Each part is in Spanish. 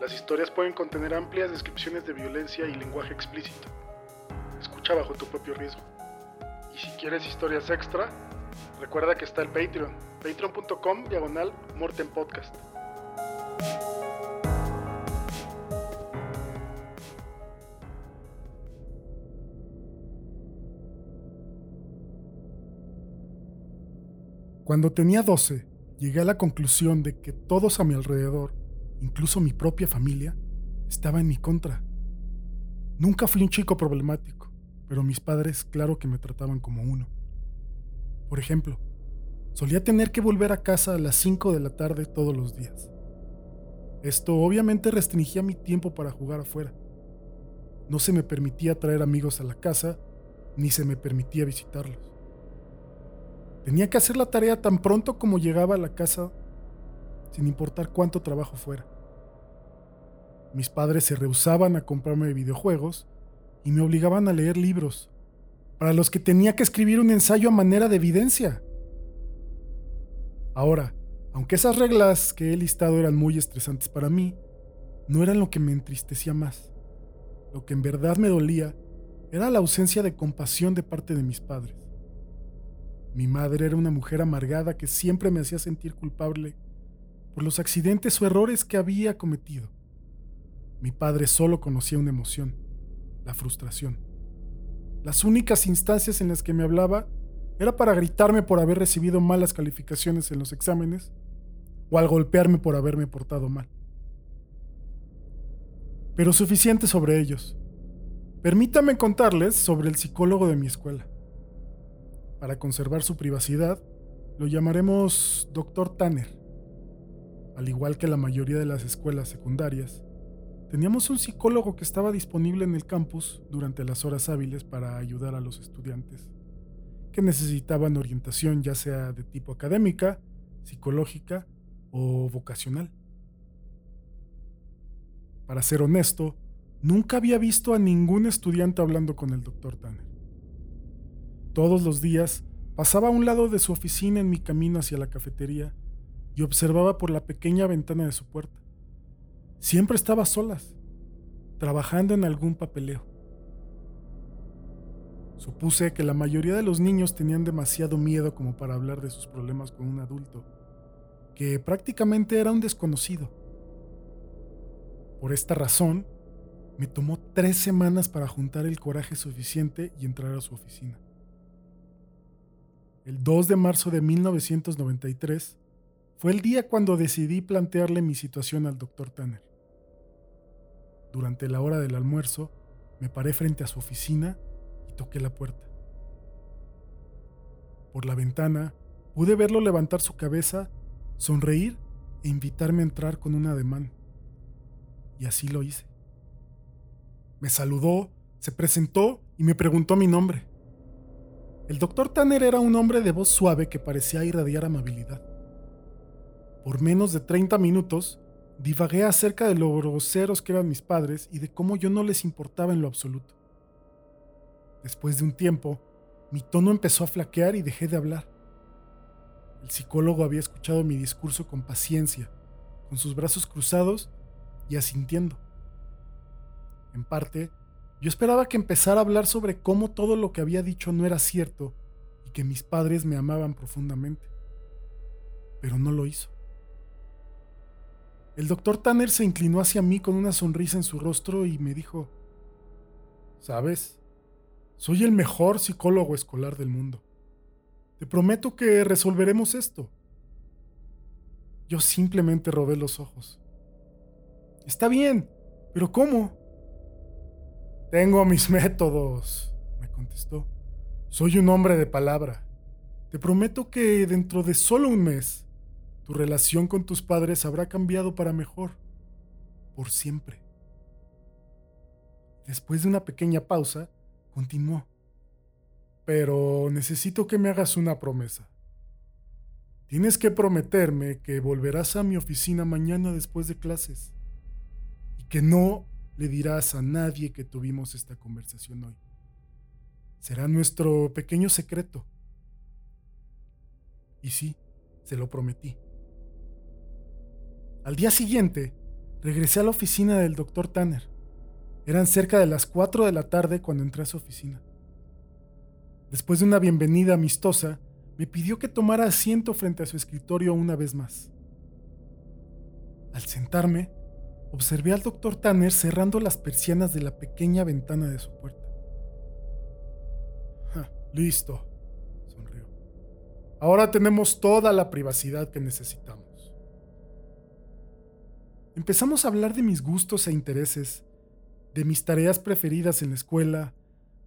Las historias pueden contener amplias descripciones de violencia y lenguaje explícito. Escucha bajo tu propio riesgo. Y si quieres historias extra, recuerda que está el Patreon, patreon.com diagonal Morten Podcast. Cuando tenía 12, llegué a la conclusión de que todos a mi alrededor, incluso mi propia familia, estaba en mi contra. Nunca fui un chico problemático, pero mis padres claro que me trataban como uno. Por ejemplo, solía tener que volver a casa a las 5 de la tarde todos los días. Esto obviamente restringía mi tiempo para jugar afuera. No se me permitía traer amigos a la casa, ni se me permitía visitarlos. Tenía que hacer la tarea tan pronto como llegaba a la casa, sin importar cuánto trabajo fuera. Mis padres se rehusaban a comprarme videojuegos y me obligaban a leer libros, para los que tenía que escribir un ensayo a manera de evidencia. Ahora, aunque esas reglas que he listado eran muy estresantes para mí, no eran lo que me entristecía más. Lo que en verdad me dolía era la ausencia de compasión de parte de mis padres. Mi madre era una mujer amargada que siempre me hacía sentir culpable por los accidentes o errores que había cometido. Mi padre solo conocía una emoción, la frustración. Las únicas instancias en las que me hablaba era para gritarme por haber recibido malas calificaciones en los exámenes o al golpearme por haberme portado mal. Pero suficiente sobre ellos. Permítame contarles sobre el psicólogo de mi escuela. Para conservar su privacidad, lo llamaremos Dr. Tanner. Al igual que la mayoría de las escuelas secundarias, teníamos un psicólogo que estaba disponible en el campus durante las horas hábiles para ayudar a los estudiantes que necesitaban orientación ya sea de tipo académica, psicológica o vocacional. Para ser honesto, nunca había visto a ningún estudiante hablando con el Dr. Tanner. Todos los días pasaba a un lado de su oficina en mi camino hacia la cafetería y observaba por la pequeña ventana de su puerta. Siempre estaba solas, trabajando en algún papeleo. Supuse que la mayoría de los niños tenían demasiado miedo como para hablar de sus problemas con un adulto, que prácticamente era un desconocido. Por esta razón, me tomó tres semanas para juntar el coraje suficiente y entrar a su oficina. El 2 de marzo de 1993 fue el día cuando decidí plantearle mi situación al doctor Tanner. Durante la hora del almuerzo, me paré frente a su oficina y toqué la puerta. Por la ventana pude verlo levantar su cabeza, sonreír e invitarme a entrar con un ademán. Y así lo hice. Me saludó, se presentó y me preguntó mi nombre. El doctor Tanner era un hombre de voz suave que parecía irradiar amabilidad. Por menos de 30 minutos, divagué acerca de lo groseros que eran mis padres y de cómo yo no les importaba en lo absoluto. Después de un tiempo, mi tono empezó a flaquear y dejé de hablar. El psicólogo había escuchado mi discurso con paciencia, con sus brazos cruzados y asintiendo. En parte, yo esperaba que empezara a hablar sobre cómo todo lo que había dicho no era cierto y que mis padres me amaban profundamente. Pero no lo hizo. El doctor Tanner se inclinó hacia mí con una sonrisa en su rostro y me dijo, ¿sabes? Soy el mejor psicólogo escolar del mundo. Te prometo que resolveremos esto. Yo simplemente robé los ojos. Está bien, pero ¿cómo? Tengo mis métodos, me contestó. Soy un hombre de palabra. Te prometo que dentro de solo un mes, tu relación con tus padres habrá cambiado para mejor. Por siempre. Después de una pequeña pausa, continuó. Pero necesito que me hagas una promesa. Tienes que prometerme que volverás a mi oficina mañana después de clases y que no le dirás a nadie que tuvimos esta conversación hoy. Será nuestro pequeño secreto. Y sí, se lo prometí. Al día siguiente, regresé a la oficina del doctor Tanner. Eran cerca de las 4 de la tarde cuando entré a su oficina. Después de una bienvenida amistosa, me pidió que tomara asiento frente a su escritorio una vez más. Al sentarme, observé al doctor Tanner cerrando las persianas de la pequeña ventana de su puerta. listo, sonrió. Ahora tenemos toda la privacidad que necesitamos. Empezamos a hablar de mis gustos e intereses, de mis tareas preferidas en la escuela,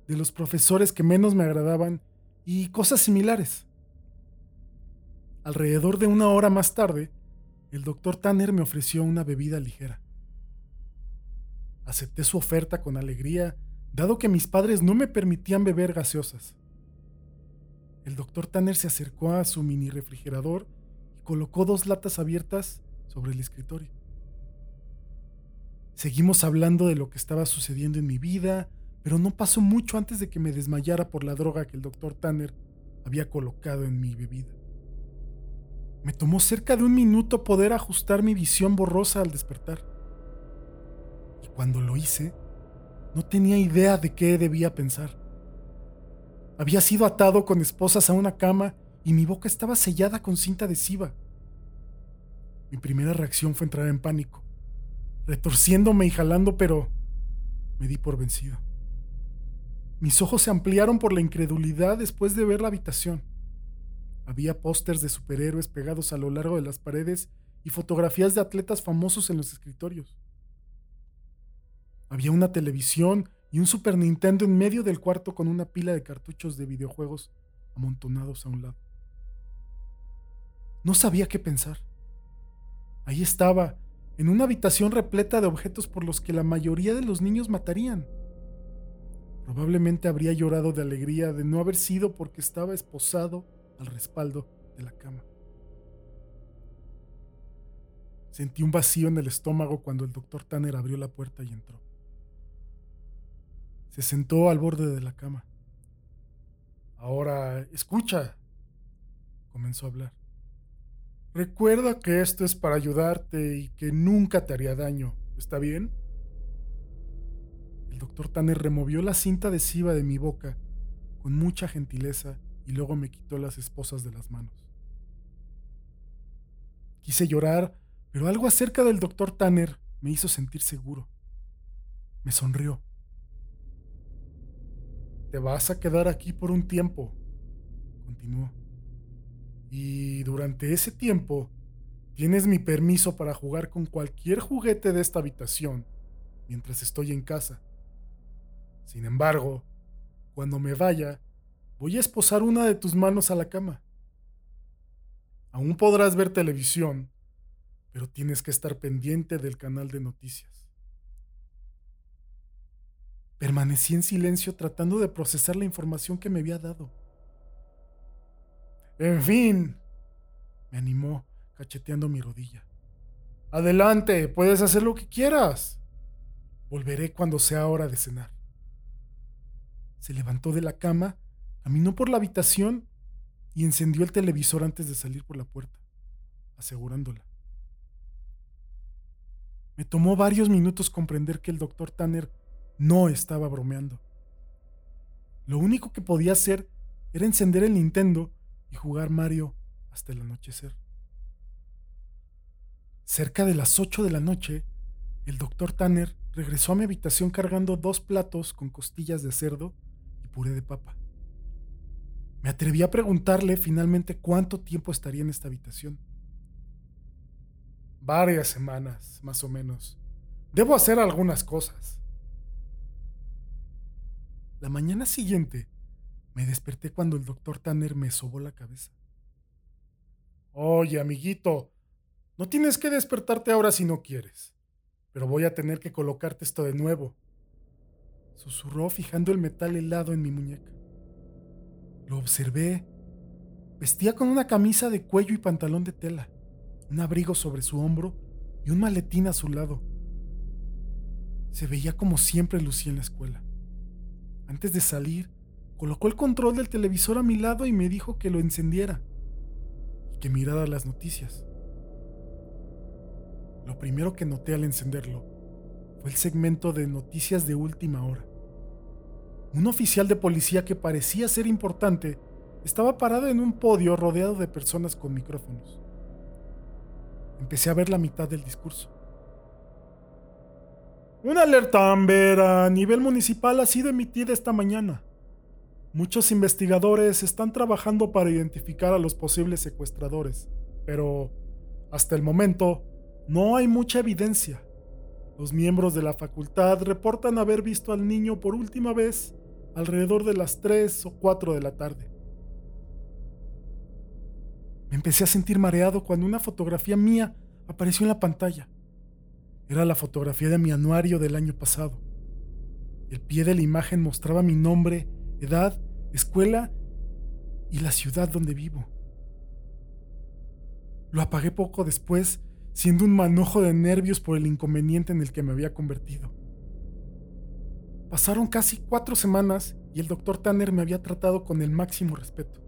de los profesores que menos me agradaban y cosas similares. Alrededor de una hora más tarde, el doctor Tanner me ofreció una bebida ligera. Acepté su oferta con alegría, dado que mis padres no me permitían beber gaseosas. El doctor Tanner se acercó a su mini refrigerador y colocó dos latas abiertas sobre el escritorio. Seguimos hablando de lo que estaba sucediendo en mi vida, pero no pasó mucho antes de que me desmayara por la droga que el doctor Tanner había colocado en mi bebida. Me tomó cerca de un minuto poder ajustar mi visión borrosa al despertar. Y cuando lo hice, no tenía idea de qué debía pensar. Había sido atado con esposas a una cama y mi boca estaba sellada con cinta adhesiva. Mi primera reacción fue entrar en pánico, retorciéndome y jalando, pero me di por vencido. Mis ojos se ampliaron por la incredulidad después de ver la habitación. Había pósters de superhéroes pegados a lo largo de las paredes y fotografías de atletas famosos en los escritorios. Había una televisión y un Super Nintendo en medio del cuarto con una pila de cartuchos de videojuegos amontonados a un lado. No sabía qué pensar. Ahí estaba, en una habitación repleta de objetos por los que la mayoría de los niños matarían. Probablemente habría llorado de alegría de no haber sido porque estaba esposado al respaldo de la cama. Sentí un vacío en el estómago cuando el doctor Tanner abrió la puerta y entró. Se sentó al borde de la cama. Ahora, escucha, comenzó a hablar. Recuerda que esto es para ayudarte y que nunca te haría daño. ¿Está bien? El doctor Tanner removió la cinta adhesiva de mi boca con mucha gentileza y luego me quitó las esposas de las manos. Quise llorar, pero algo acerca del doctor Tanner me hizo sentir seguro. Me sonrió. Te vas a quedar aquí por un tiempo, continuó. Y durante ese tiempo tienes mi permiso para jugar con cualquier juguete de esta habitación mientras estoy en casa. Sin embargo, cuando me vaya, Voy a esposar una de tus manos a la cama. Aún podrás ver televisión, pero tienes que estar pendiente del canal de noticias. Permanecí en silencio tratando de procesar la información que me había dado. En fin, me animó, cacheteando mi rodilla. Adelante, puedes hacer lo que quieras. Volveré cuando sea hora de cenar. Se levantó de la cama Caminó por la habitación y encendió el televisor antes de salir por la puerta, asegurándola. Me tomó varios minutos comprender que el doctor Tanner no estaba bromeando. Lo único que podía hacer era encender el Nintendo y jugar Mario hasta el anochecer. Cerca de las 8 de la noche, el doctor Tanner regresó a mi habitación cargando dos platos con costillas de cerdo y puré de papa. Me atreví a preguntarle finalmente cuánto tiempo estaría en esta habitación. Varias semanas, más o menos. Debo hacer algunas cosas. La mañana siguiente me desperté cuando el doctor Tanner me sobó la cabeza. Oye, amiguito, no tienes que despertarte ahora si no quieres, pero voy a tener que colocarte esto de nuevo. susurró fijando el metal helado en mi muñeca. Lo observé. Vestía con una camisa de cuello y pantalón de tela, un abrigo sobre su hombro y un maletín a su lado. Se veía como siempre lucía en la escuela. Antes de salir, colocó el control del televisor a mi lado y me dijo que lo encendiera y que mirara las noticias. Lo primero que noté al encenderlo fue el segmento de noticias de última hora. Un oficial de policía que parecía ser importante estaba parado en un podio rodeado de personas con micrófonos. Empecé a ver la mitad del discurso. Una alerta Amber a nivel municipal ha sido emitida esta mañana. Muchos investigadores están trabajando para identificar a los posibles secuestradores, pero hasta el momento no hay mucha evidencia. Los miembros de la facultad reportan haber visto al niño por última vez alrededor de las 3 o 4 de la tarde. Me empecé a sentir mareado cuando una fotografía mía apareció en la pantalla. Era la fotografía de mi anuario del año pasado. El pie de la imagen mostraba mi nombre, edad, escuela y la ciudad donde vivo. Lo apagué poco después, siendo un manojo de nervios por el inconveniente en el que me había convertido. Pasaron casi cuatro semanas y el doctor Tanner me había tratado con el máximo respeto.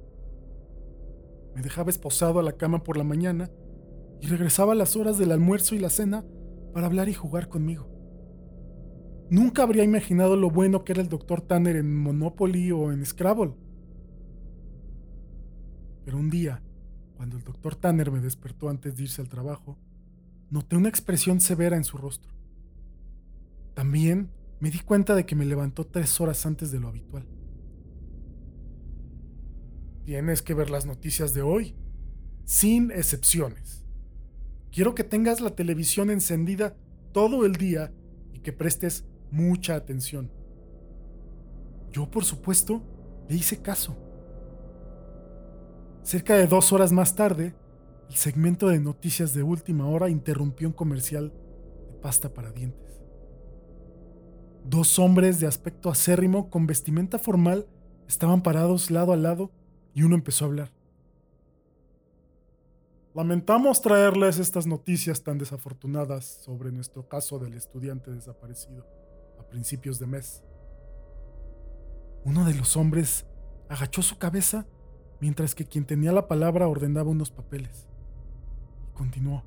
Me dejaba esposado a la cama por la mañana y regresaba a las horas del almuerzo y la cena para hablar y jugar conmigo. Nunca habría imaginado lo bueno que era el doctor Tanner en Monopoly o en Scrabble. Pero un día, cuando el doctor Tanner me despertó antes de irse al trabajo, noté una expresión severa en su rostro. También me di cuenta de que me levantó tres horas antes de lo habitual. Tienes que ver las noticias de hoy, sin excepciones. Quiero que tengas la televisión encendida todo el día y que prestes mucha atención. Yo, por supuesto, le hice caso. Cerca de dos horas más tarde, el segmento de noticias de última hora interrumpió un comercial de pasta para dientes. Dos hombres de aspecto acérrimo con vestimenta formal estaban parados lado a lado y uno empezó a hablar. Lamentamos traerles estas noticias tan desafortunadas sobre nuestro caso del estudiante desaparecido a principios de mes. Uno de los hombres agachó su cabeza mientras que quien tenía la palabra ordenaba unos papeles. Y continuó.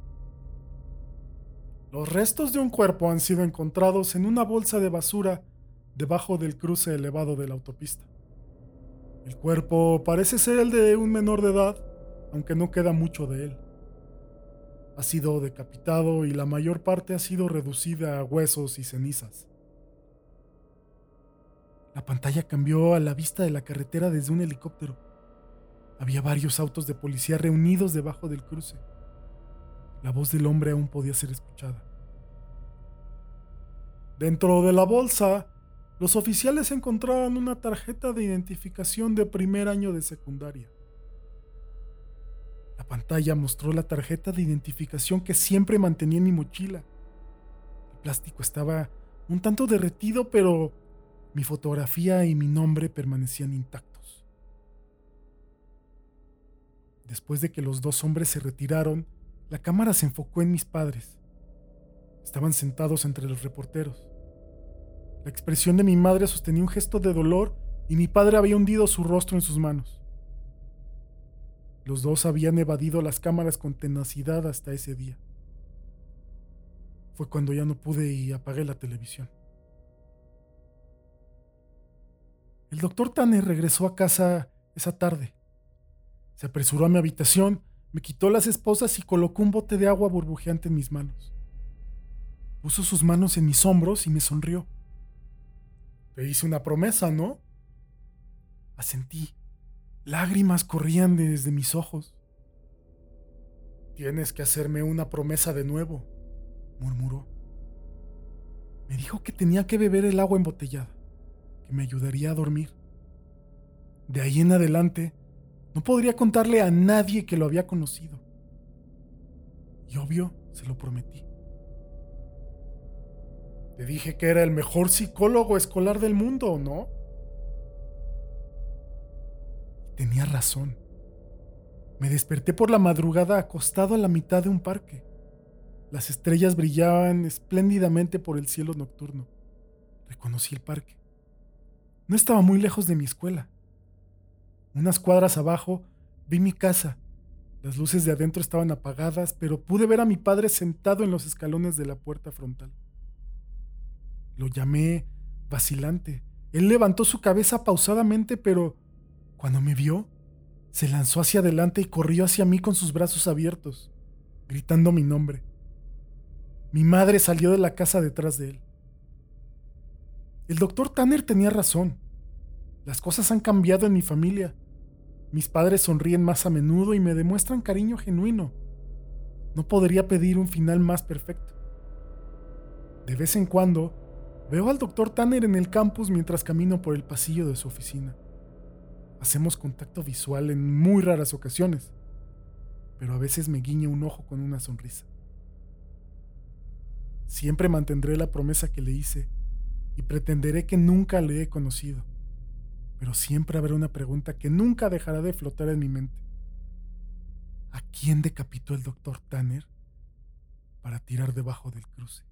Los restos de un cuerpo han sido encontrados en una bolsa de basura debajo del cruce elevado de la autopista. El cuerpo parece ser el de un menor de edad, aunque no queda mucho de él. Ha sido decapitado y la mayor parte ha sido reducida a huesos y cenizas. La pantalla cambió a la vista de la carretera desde un helicóptero. Había varios autos de policía reunidos debajo del cruce. La voz del hombre aún podía ser escuchada. Dentro de la bolsa, los oficiales encontraron una tarjeta de identificación de primer año de secundaria. La pantalla mostró la tarjeta de identificación que siempre mantenía en mi mochila. El plástico estaba un tanto derretido, pero mi fotografía y mi nombre permanecían intactos. Después de que los dos hombres se retiraron, la cámara se enfocó en mis padres. Estaban sentados entre los reporteros. La expresión de mi madre sostenía un gesto de dolor y mi padre había hundido su rostro en sus manos. Los dos habían evadido las cámaras con tenacidad hasta ese día. Fue cuando ya no pude y apagué la televisión. El doctor Tanner regresó a casa esa tarde. Se apresuró a mi habitación me quitó las esposas y colocó un bote de agua burbujeante en mis manos. Puso sus manos en mis hombros y me sonrió. Te hice una promesa, ¿no? Asentí. Lágrimas corrían desde mis ojos. Tienes que hacerme una promesa de nuevo, murmuró. Me dijo que tenía que beber el agua embotellada, que me ayudaría a dormir. De ahí en adelante, no podría contarle a nadie que lo había conocido. Y obvio, se lo prometí. Te dije que era el mejor psicólogo escolar del mundo, ¿no? Tenía razón. Me desperté por la madrugada acostado a la mitad de un parque. Las estrellas brillaban espléndidamente por el cielo nocturno. Reconocí el parque. No estaba muy lejos de mi escuela. Unas cuadras abajo vi mi casa. Las luces de adentro estaban apagadas, pero pude ver a mi padre sentado en los escalones de la puerta frontal. Lo llamé vacilante. Él levantó su cabeza pausadamente, pero cuando me vio, se lanzó hacia adelante y corrió hacia mí con sus brazos abiertos, gritando mi nombre. Mi madre salió de la casa detrás de él. El doctor Tanner tenía razón. Las cosas han cambiado en mi familia. Mis padres sonríen más a menudo y me demuestran cariño genuino. No podría pedir un final más perfecto. De vez en cuando, veo al doctor Tanner en el campus mientras camino por el pasillo de su oficina. Hacemos contacto visual en muy raras ocasiones, pero a veces me guiña un ojo con una sonrisa. Siempre mantendré la promesa que le hice y pretenderé que nunca le he conocido, pero siempre habrá una pregunta que nunca dejará de flotar en mi mente. ¿A quién decapitó el doctor Tanner para tirar debajo del cruce?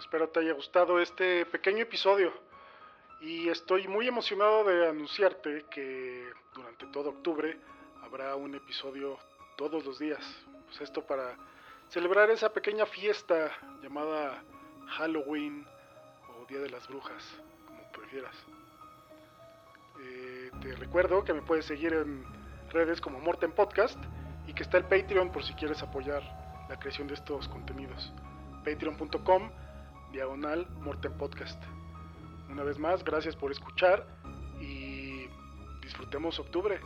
Espero te haya gustado este pequeño episodio y estoy muy emocionado de anunciarte que durante todo octubre habrá un episodio todos los días. Pues esto para celebrar esa pequeña fiesta llamada Halloween o Día de las Brujas, como prefieras. Eh, te recuerdo que me puedes seguir en redes como Morten Podcast y que está el Patreon por si quieres apoyar la creación de estos contenidos. Patreon.com diagonal Morten Podcast. Una vez más, gracias por escuchar y disfrutemos octubre.